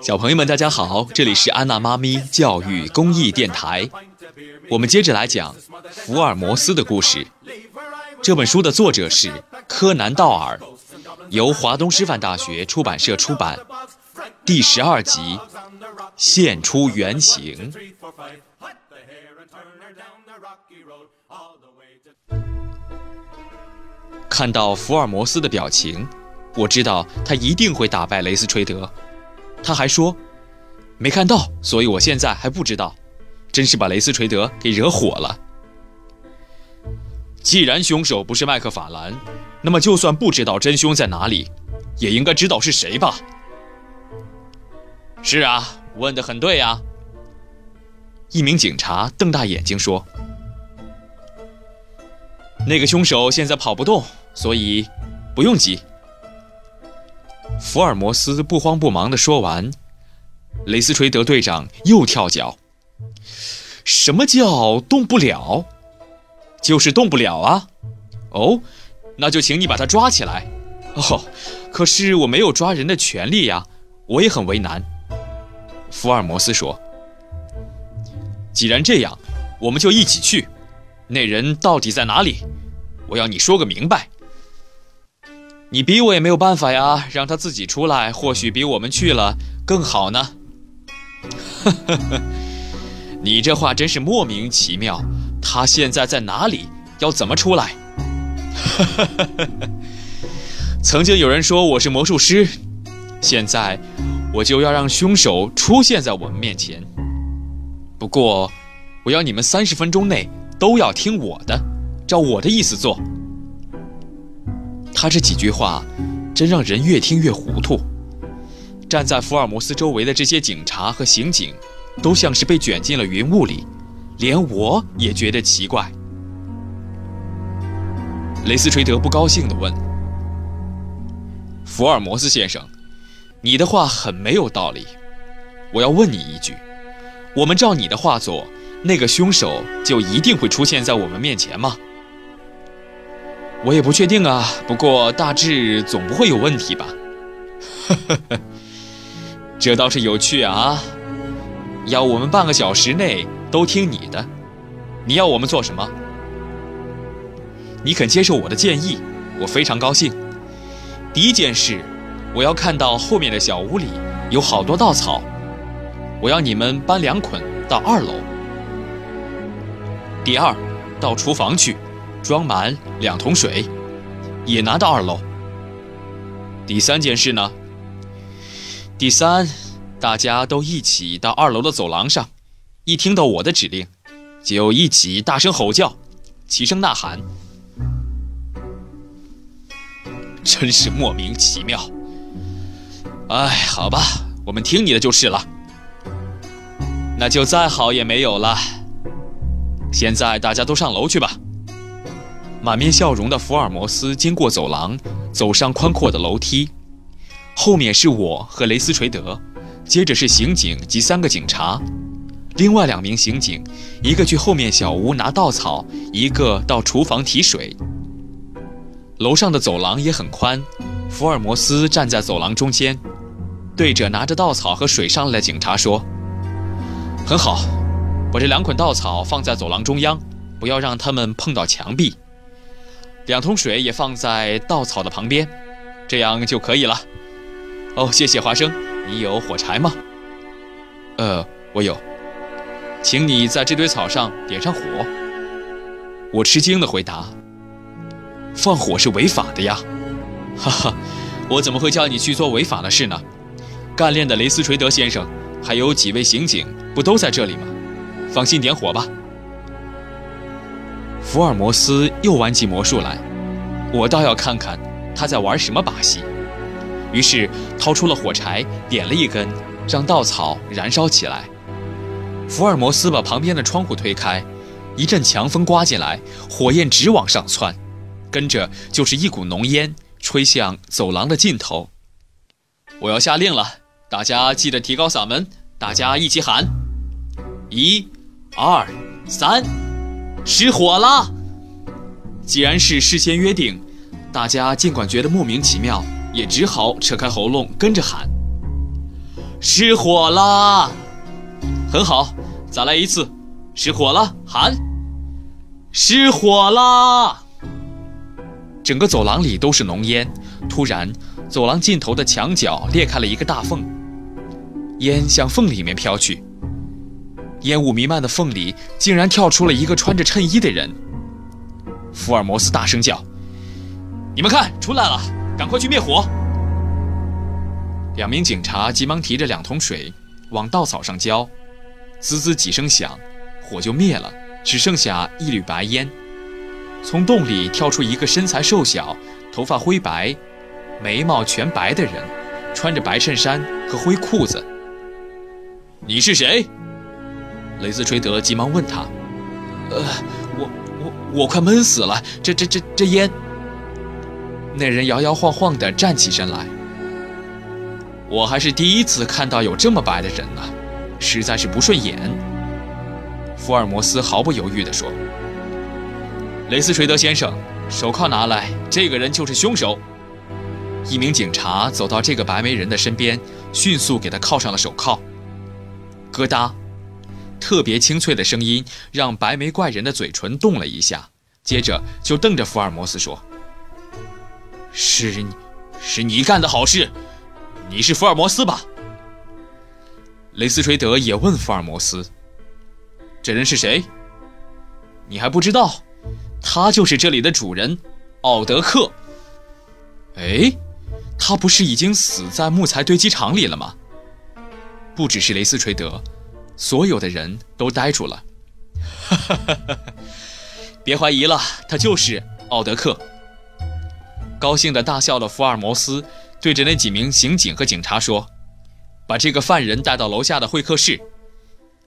小朋友们，大家好，这里是安娜妈咪教育公益电台。我们接着来讲福尔摩斯的故事。这本书的作者是柯南·道尔，由华东师范大学出版社出版。第十二集，现出原形。看到福尔摩斯的表情，我知道他一定会打败雷斯垂德。他还说，没看到，所以我现在还不知道。真是把雷斯垂德给惹火了。既然凶手不是麦克法兰，那么就算不知道真凶在哪里，也应该知道是谁吧？是啊，问得很对呀。一名警察瞪大眼睛说：“那个凶手现在跑不动。”所以，不用急。福尔摩斯不慌不忙地说完，雷斯垂德队长又跳脚。什么叫动不了？就是动不了啊！哦，那就请你把他抓起来。哦，可是我没有抓人的权利呀，我也很为难。福尔摩斯说：“既然这样，我们就一起去。那人到底在哪里？我要你说个明白。”你逼我也没有办法呀，让他自己出来，或许比我们去了更好呢。你这话真是莫名其妙。他现在在哪里？要怎么出来？曾经有人说我是魔术师，现在我就要让凶手出现在我们面前。不过，我要你们三十分钟内都要听我的，照我的意思做。他这几句话，真让人越听越糊涂。站在福尔摩斯周围的这些警察和刑警，都像是被卷进了云雾里，连我也觉得奇怪。雷斯垂德不高兴地问：“福尔摩斯先生，你的话很没有道理。我要问你一句：我们照你的话做，那个凶手就一定会出现在我们面前吗？”我也不确定啊，不过大致总不会有问题吧。这倒是有趣啊！要我们半个小时内都听你的，你要我们做什么？你肯接受我的建议，我非常高兴。第一件事，我要看到后面的小屋里有好多稻草，我要你们搬两捆到二楼。第二，到厨房去。装满两桶水，也拿到二楼。第三件事呢？第三，大家都一起到二楼的走廊上，一听到我的指令，就一起大声吼叫，齐声呐喊。真是莫名其妙。哎，好吧，我们听你的就是了。那就再好也没有了。现在大家都上楼去吧。满面笑容的福尔摩斯经过走廊，走上宽阔的楼梯，后面是我和雷斯垂德，接着是刑警及三个警察，另外两名刑警，一个去后面小屋拿稻草，一个到厨房提水。楼上的走廊也很宽，福尔摩斯站在走廊中间，对着拿着稻草和水上来的警察说：“很好，把这两捆稻草放在走廊中央，不要让他们碰到墙壁。”两桶水也放在稻草的旁边，这样就可以了。哦，谢谢花生。你有火柴吗？呃，我有。请你在这堆草上点上火。我吃惊地回答：“放火是违法的呀！”哈哈，我怎么会叫你去做违法的事呢？干练的雷斯垂德先生，还有几位刑警，不都在这里吗？放心点火吧。福尔摩斯又玩起魔术来，我倒要看看他在玩什么把戏。于是掏出了火柴，点了一根，让稻草燃烧起来。福尔摩斯把旁边的窗户推开，一阵强风刮进来，火焰直往上窜，跟着就是一股浓烟吹向走廊的尽头。我要下令了，大家记得提高嗓门，大家一起喊：一、二、三。失火了！既然是事先约定，大家尽管觉得莫名其妙，也只好扯开喉咙跟着喊：“失火啦！”很好，再来一次，失火了，喊：“失火啦！”整个走廊里都是浓烟。突然，走廊尽头的墙角裂开了一个大缝，烟向缝里面飘去。烟雾弥漫的缝里，竟然跳出了一个穿着衬衣的人。福尔摩斯大声叫：“你们看，出来了！赶快去灭火！”两名警察急忙提着两桶水往稻草上浇。滋滋几声响，火就灭了，只剩下一缕白烟。从洞里跳出一个身材瘦小、头发灰白、眉毛全白的人，穿着白衬衫和灰裤子。你是谁？雷斯垂德急忙问他。呃，我我我快闷死了！这这这这烟。那人摇摇晃晃地站起身来。我还是第一次看到有这么白的人呢。实在是不顺眼。福尔摩斯毫不犹豫地说：“雷斯垂德先生，手铐拿来，这个人就是凶手。”一名警察走到这个白眉人的身边，迅速给他铐上了手铐。咯哒，特别清脆的声音让白眉怪人的嘴唇动了一下，接着就瞪着福尔摩斯说：“是你，是你干的好事，你是福尔摩斯吧？”雷斯垂德也问福尔摩斯：“这人是谁？你还不知道？他就是这里的主人，奥德克。哎，他不是已经死在木材堆积场里了吗？”不只是雷斯垂德，所有的人都呆住了。哈哈哈哈别怀疑了，他就是奥德克。高兴地大笑的福尔摩斯对着那几名刑警和警察说。把这个犯人带到楼下的会客室，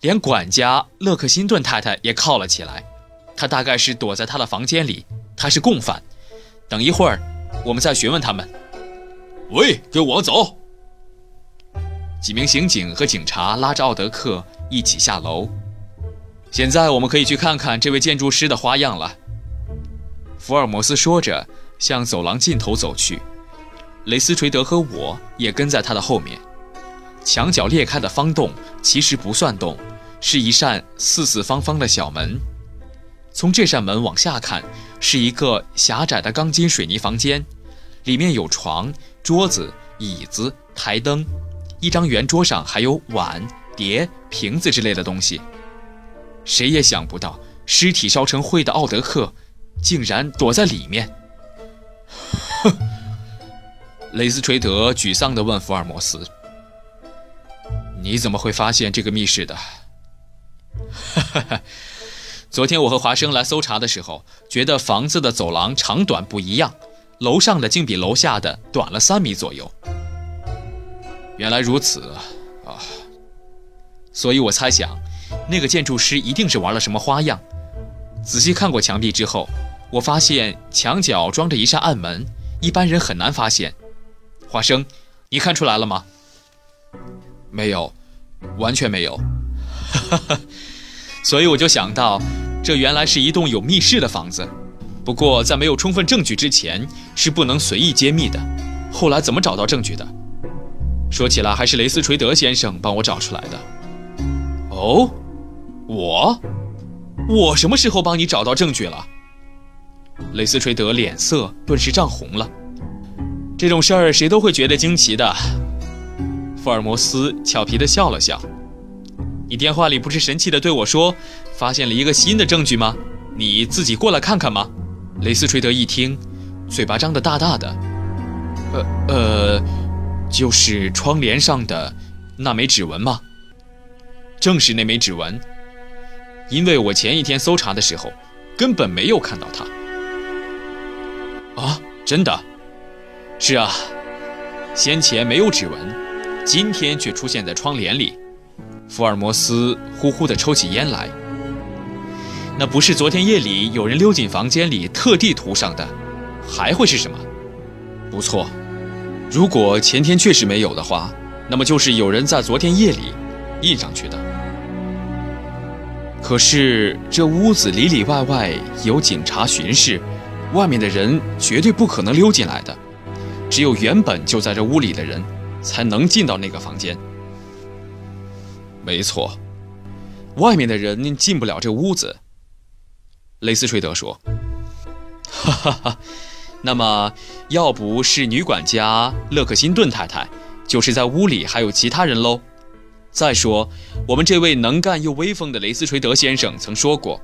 连管家勒克辛顿太太也铐了起来。他大概是躲在他的房间里，他是共犯。等一会儿，我们再询问他们。喂，跟我走！几名刑警和警察拉着奥德克一起下楼。现在我们可以去看看这位建筑师的花样了。福尔摩斯说着，向走廊尽头走去。雷斯垂德和我也跟在他的后面。墙角裂开的方洞其实不算洞，是一扇四四方方的小门。从这扇门往下看，是一个狭窄的钢筋水泥房间，里面有床、桌子、椅子、台灯，一张圆桌上还有碗、碟、瓶子之类的东西。谁也想不到，尸体烧成灰的奥德克，竟然躲在里面。哼！雷斯垂德沮丧地问福尔摩斯。你怎么会发现这个密室的？哈哈！昨天我和华生来搜查的时候，觉得房子的走廊长短不一样，楼上的竟比楼下的短了三米左右。原来如此啊！所以我猜想，那个建筑师一定是玩了什么花样。仔细看过墙壁之后，我发现墙角装着一扇暗门，一般人很难发现。华生，你看出来了吗？没有，完全没有，哈哈，所以我就想到，这原来是一栋有密室的房子。不过在没有充分证据之前，是不能随意揭秘的。后来怎么找到证据的？说起来，还是雷斯垂德先生帮我找出来的。哦，我，我什么时候帮你找到证据了？雷斯垂德脸色顿时涨红了。这种事儿谁都会觉得惊奇的。福尔摩斯俏皮地笑了笑：“你电话里不是神气地对我说，发现了一个新的证据吗？你自己过来看看吗？”雷斯垂德一听，嘴巴张得大大的：“呃呃，就是窗帘上的那枚指纹吗？”“正是那枚指纹，因为我前一天搜查的时候，根本没有看到它。”“啊，真的？”“是啊，先前没有指纹。”今天却出现在窗帘里，福尔摩斯呼呼地抽起烟来。那不是昨天夜里有人溜进房间里特地涂上的，还会是什么？不错，如果前天确实没有的话，那么就是有人在昨天夜里印上去的。可是这屋子里里外外有警察巡视，外面的人绝对不可能溜进来的，只有原本就在这屋里的人，才能进到那个房间。没错，外面的人进不了这屋子。雷斯垂德说：“哈哈哈，那么要不是女管家勒克辛顿太太，就是在屋里还有其他人喽。再说，我们这位能干又威风的雷斯垂德先生曾说过，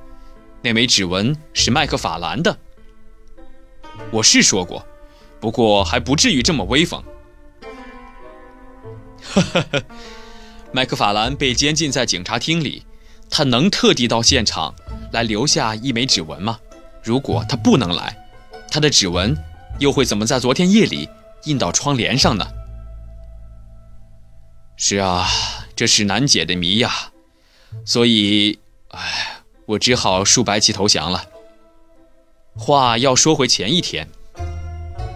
那枚指纹是麦克法兰的。我是说过，不过还不至于这么威风。”哈哈哈。麦克法兰被监禁在警察厅里，他能特地到现场来留下一枚指纹吗？如果他不能来，他的指纹又会怎么在昨天夜里印到窗帘上呢？是啊，这是难解的谜呀。所以，唉，我只好竖白旗投降了。话要说回前一天，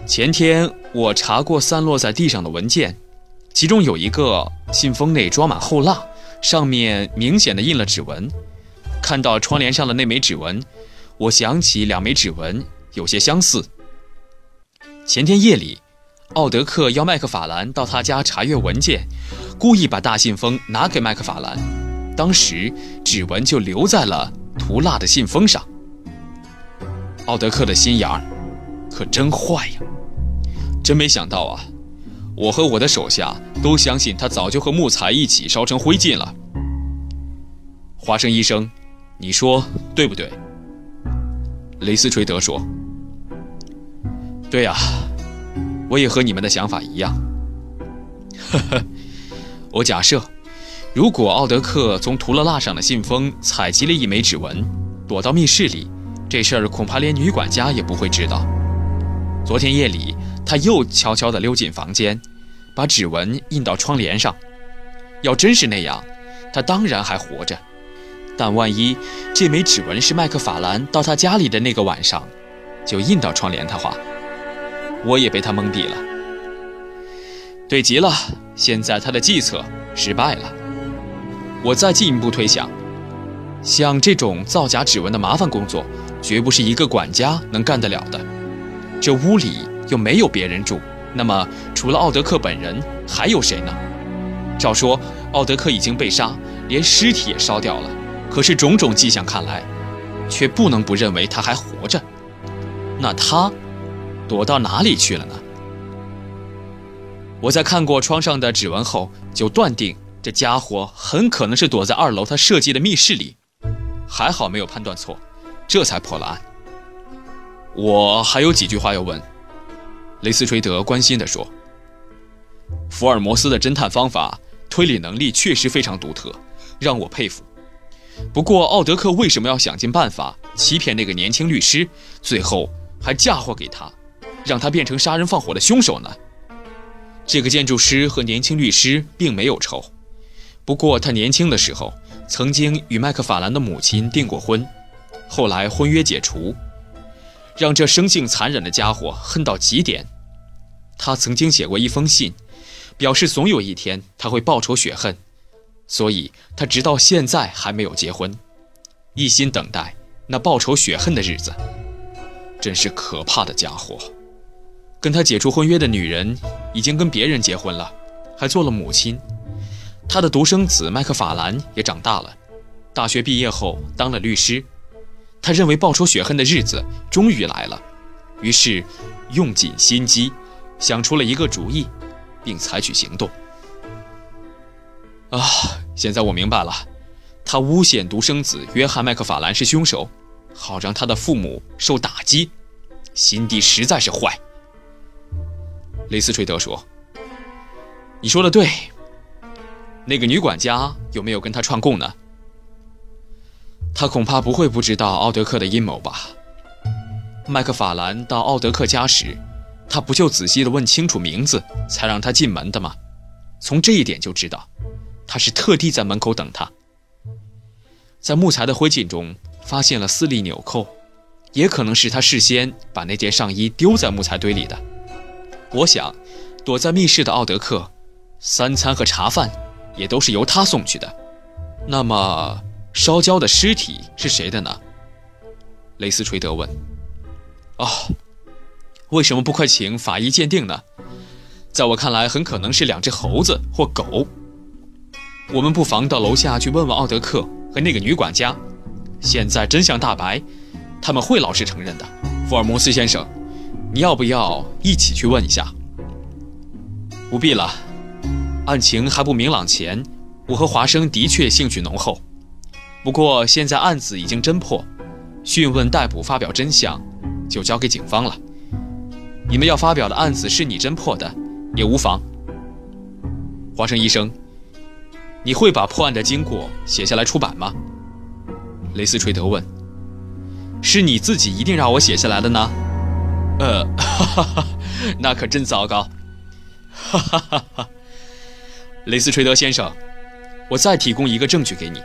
前天我查过散落在地上的文件。其中有一个信封内装满厚蜡，上面明显的印了指纹。看到窗帘上的那枚指纹，我想起两枚指纹有些相似。前天夜里，奥德克要麦克法兰到他家查阅文件，故意把大信封拿给麦克法兰，当时指纹就留在了涂蜡的信封上。奥德克的心眼儿可真坏呀！真没想到啊！我和我的手下都相信他早就和木材一起烧成灰烬了。华生医生，你说对不对？雷斯垂德说：“对呀，我也和你们的想法一样。”呵呵，我假设，如果奥德克从涂了蜡上的信封采集了一枚指纹，躲到密室里，这事儿恐怕连女管家也不会知道。昨天夜里。他又悄悄地溜进房间，把指纹印到窗帘上。要真是那样，他当然还活着。但万一这枚指纹是麦克法兰到他家里的那个晚上就印到窗帘的话，我也被他蒙蔽了。对极了，现在他的计策失败了。我再进一步推想，像这种造假指纹的麻烦工作，绝不是一个管家能干得了的。这屋里……又没有别人住，那么除了奥德克本人，还有谁呢？照说奥德克已经被杀，连尸体也烧掉了，可是种种迹象看来，却不能不认为他还活着。那他躲到哪里去了呢？我在看过窗上的指纹后，就断定这家伙很可能是躲在二楼他设计的密室里。还好没有判断错，这才破了案。我还有几句话要问。雷斯垂德关心地说：“福尔摩斯的侦探方法、推理能力确实非常独特，让我佩服。不过，奥德克为什么要想尽办法欺骗那个年轻律师，最后还嫁祸给他，让他变成杀人放火的凶手呢？这个建筑师和年轻律师并没有仇，不过他年轻的时候曾经与麦克法兰的母亲订过婚，后来婚约解除，让这生性残忍的家伙恨到极点。”他曾经写过一封信，表示总有一天他会报仇雪恨，所以他直到现在还没有结婚，一心等待那报仇雪恨的日子。真是可怕的家伙！跟他解除婚约的女人已经跟别人结婚了，还做了母亲。他的独生子麦克法兰也长大了，大学毕业后当了律师。他认为报仇雪恨的日子终于来了，于是用尽心机。想出了一个主意，并采取行动。啊，现在我明白了，他诬陷独生子约翰·麦克法兰是凶手，好让他的父母受打击，心地实在是坏。雷斯垂德说：“你说的对，那个女管家有没有跟他串供呢？他恐怕不会不知道奥德克的阴谋吧？麦克法兰到奥德克家时。”他不就仔细的问清楚名字，才让他进门的吗？从这一点就知道，他是特地在门口等他。在木材的灰烬中发现了四粒纽扣，也可能是他事先把那件上衣丢在木材堆里的。我想，躲在密室的奥德克，三餐和茶饭也都是由他送去的。那么，烧焦的尸体是谁的呢？雷斯垂德问。哦，为什么不快请法医鉴定呢？在我看来，很可能是两只猴子或狗。我们不妨到楼下去问问奥德克和那个女管家。现在真相大白，他们会老实承认的。福尔摩斯先生，你要不要一起去问一下？不必了，案情还不明朗前，我和华生的确兴趣浓厚。不过现在案子已经侦破，讯问逮捕发表真相，就交给警方了。你们要发表的案子是你侦破的。也无妨。华生医生，你会把破案的经过写下来出版吗？雷斯垂德问。是你自己一定让我写下来的呢？呃，哈哈哈，那可真糟糕。哈哈哈哈。雷斯垂德先生，我再提供一个证据给你。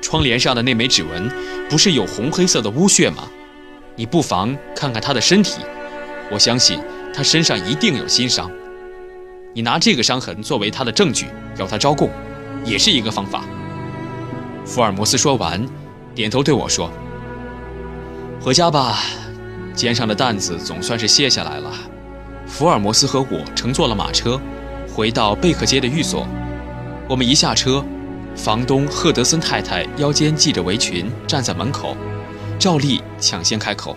窗帘上的那枚指纹不是有红黑色的污血吗？你不妨看看他的身体，我相信他身上一定有新伤。你拿这个伤痕作为他的证据，要他招供，也是一个方法。福尔摩斯说完，点头对我说：“回家吧，肩上的担子总算是卸下来了。”福尔摩斯和我乘坐了马车，回到贝克街的寓所。我们一下车，房东赫德森太太腰间系着围裙，站在门口，照例抢先开口：“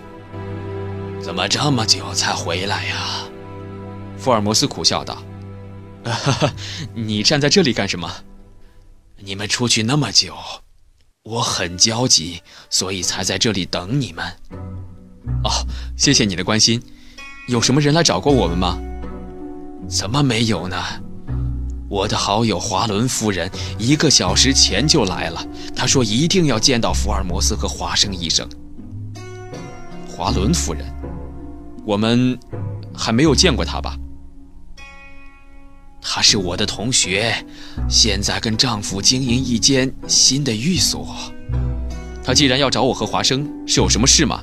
怎么这么久才回来呀？”福尔摩斯苦笑道。哈哈，你站在这里干什么？你们出去那么久，我很焦急，所以才在这里等你们。哦，谢谢你的关心。有什么人来找过我们吗？怎么没有呢？我的好友华伦夫人一个小时前就来了，她说一定要见到福尔摩斯和华生医生。华伦夫人，我们还没有见过她吧？她是我的同学，现在跟丈夫经营一间新的寓所。她既然要找我和华生，是有什么事吗？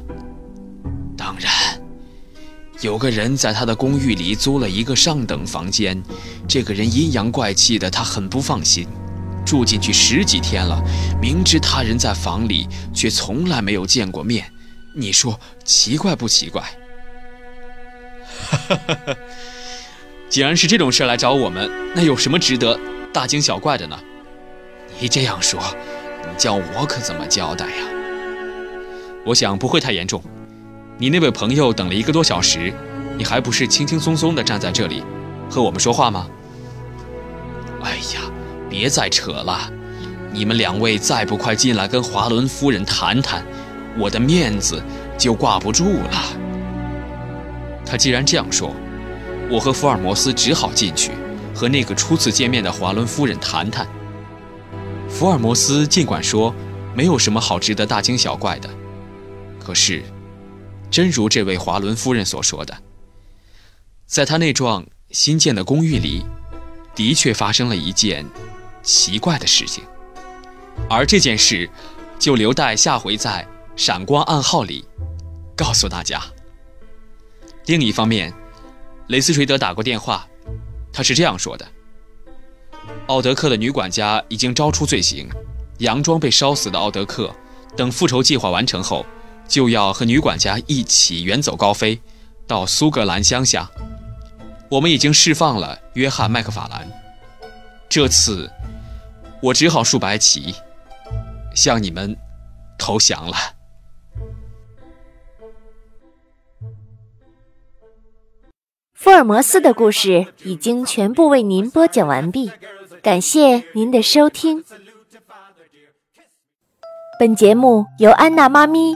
当然，有个人在他的公寓里租了一个上等房间，这个人阴阳怪气的，他很不放心。住进去十几天了，明知他人在房里，却从来没有见过面。你说奇怪不奇怪？既然是这种事来找我们，那有什么值得大惊小怪的呢？你这样说，你叫我可怎么交代呀？我想不会太严重。你那位朋友等了一个多小时，你还不是轻轻松松地站在这里，和我们说话吗？哎呀，别再扯了！你们两位再不快进来跟华伦夫人谈谈，我的面子就挂不住了。他既然这样说。我和福尔摩斯只好进去，和那个初次见面的华伦夫人谈谈。福尔摩斯尽管说没有什么好值得大惊小怪的，可是，真如这位华伦夫人所说的，在他那幢新建的公寓里，的确发生了一件奇怪的事情，而这件事就留待下回在《闪光暗号》里告诉大家。另一方面。雷斯垂德打过电话，他是这样说的：奥德克的女管家已经招出罪行，佯装被烧死的奥德克，等复仇计划完成后，就要和女管家一起远走高飞，到苏格兰乡下。我们已经释放了约翰·麦克法兰，这次我只好竖白旗，向你们投降了。福尔摩斯的故事已经全部为您播讲完毕，感谢您的收听。本节目由安娜妈咪